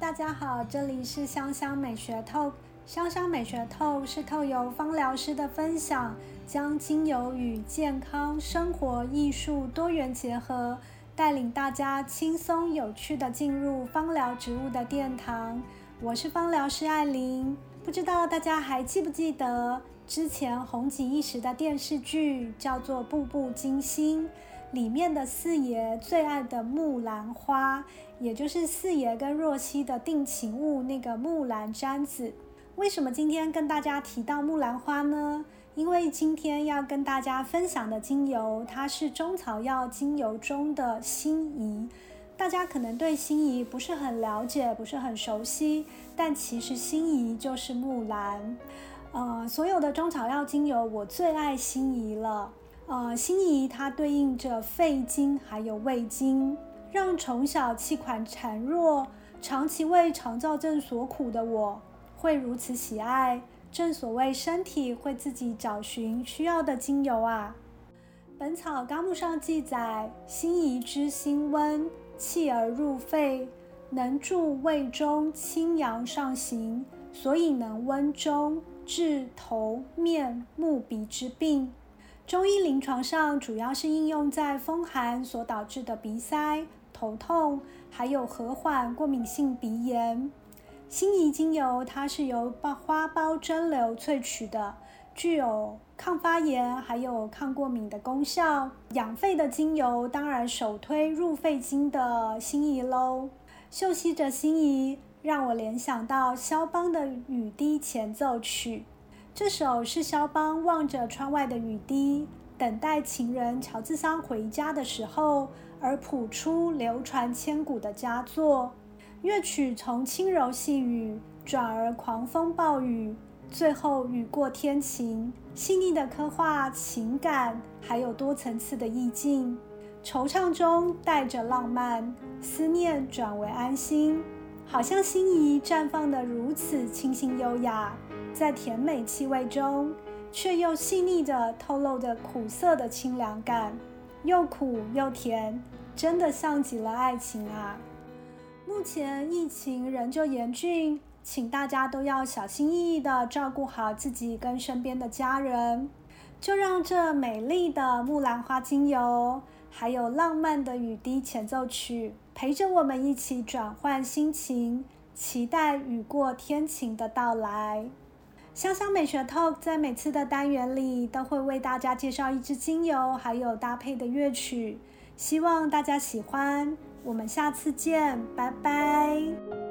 大家好，这里是香香美学透。香香美学透是透由芳疗师的分享，将精油与健康、生活、艺术多元结合，带领大家轻松有趣的进入芳疗植物的殿堂。我是芳疗师艾琳，不知道大家还记不记得之前红极一时的电视剧叫做《步步惊心》。里面的四爷最爱的木兰花，也就是四爷跟若曦的定情物那个木兰簪子。为什么今天跟大家提到木兰花呢？因为今天要跟大家分享的精油，它是中草药精油中的辛夷。大家可能对辛夷不是很了解，不是很熟悉，但其实辛夷就是木兰。呃，所有的中草药精油，我最爱辛夷了。呃，心仪它对应着肺经还有胃经，让从小气管孱弱、长期为肠燥症所苦的我，会如此喜爱。正所谓身体会自己找寻需要的精油啊。《本草纲目》上记载，心仪之心温，气而入肺，能助胃中清阳上行，所以能温中，治头面目鼻之病。中医临床上主要是应用在风寒所导致的鼻塞、头痛，还有和缓过敏性鼻炎。辛夷精油它是由花苞蒸馏萃取的，具有抗发炎还有抗过敏的功效。养肺的精油当然首推入肺经的辛夷喽。嗅吸着辛夷，让我联想到肖邦的雨滴前奏曲。这首是肖邦望着窗外的雨滴，等待情人乔治桑回家的时候而谱出流传千古的佳作。乐曲从轻柔细雨转而狂风暴雨，最后雨过天晴，细腻的刻画情感，还有多层次的意境。惆怅中带着浪漫，思念转为安心，好像心仪绽放得如此清新优雅。在甜美气味中，却又细腻地透露着苦涩的清凉感，又苦又甜，真的像极了爱情啊！目前疫情仍旧严峻，请大家都要小心翼翼地照顾好自己跟身边的家人。就让这美丽的木兰花精油，还有浪漫的雨滴前奏曲，陪着我们一起转换心情，期待雨过天晴的到来。香香美学 Talk 在每次的单元里都会为大家介绍一支精油，还有搭配的乐曲，希望大家喜欢。我们下次见，拜拜。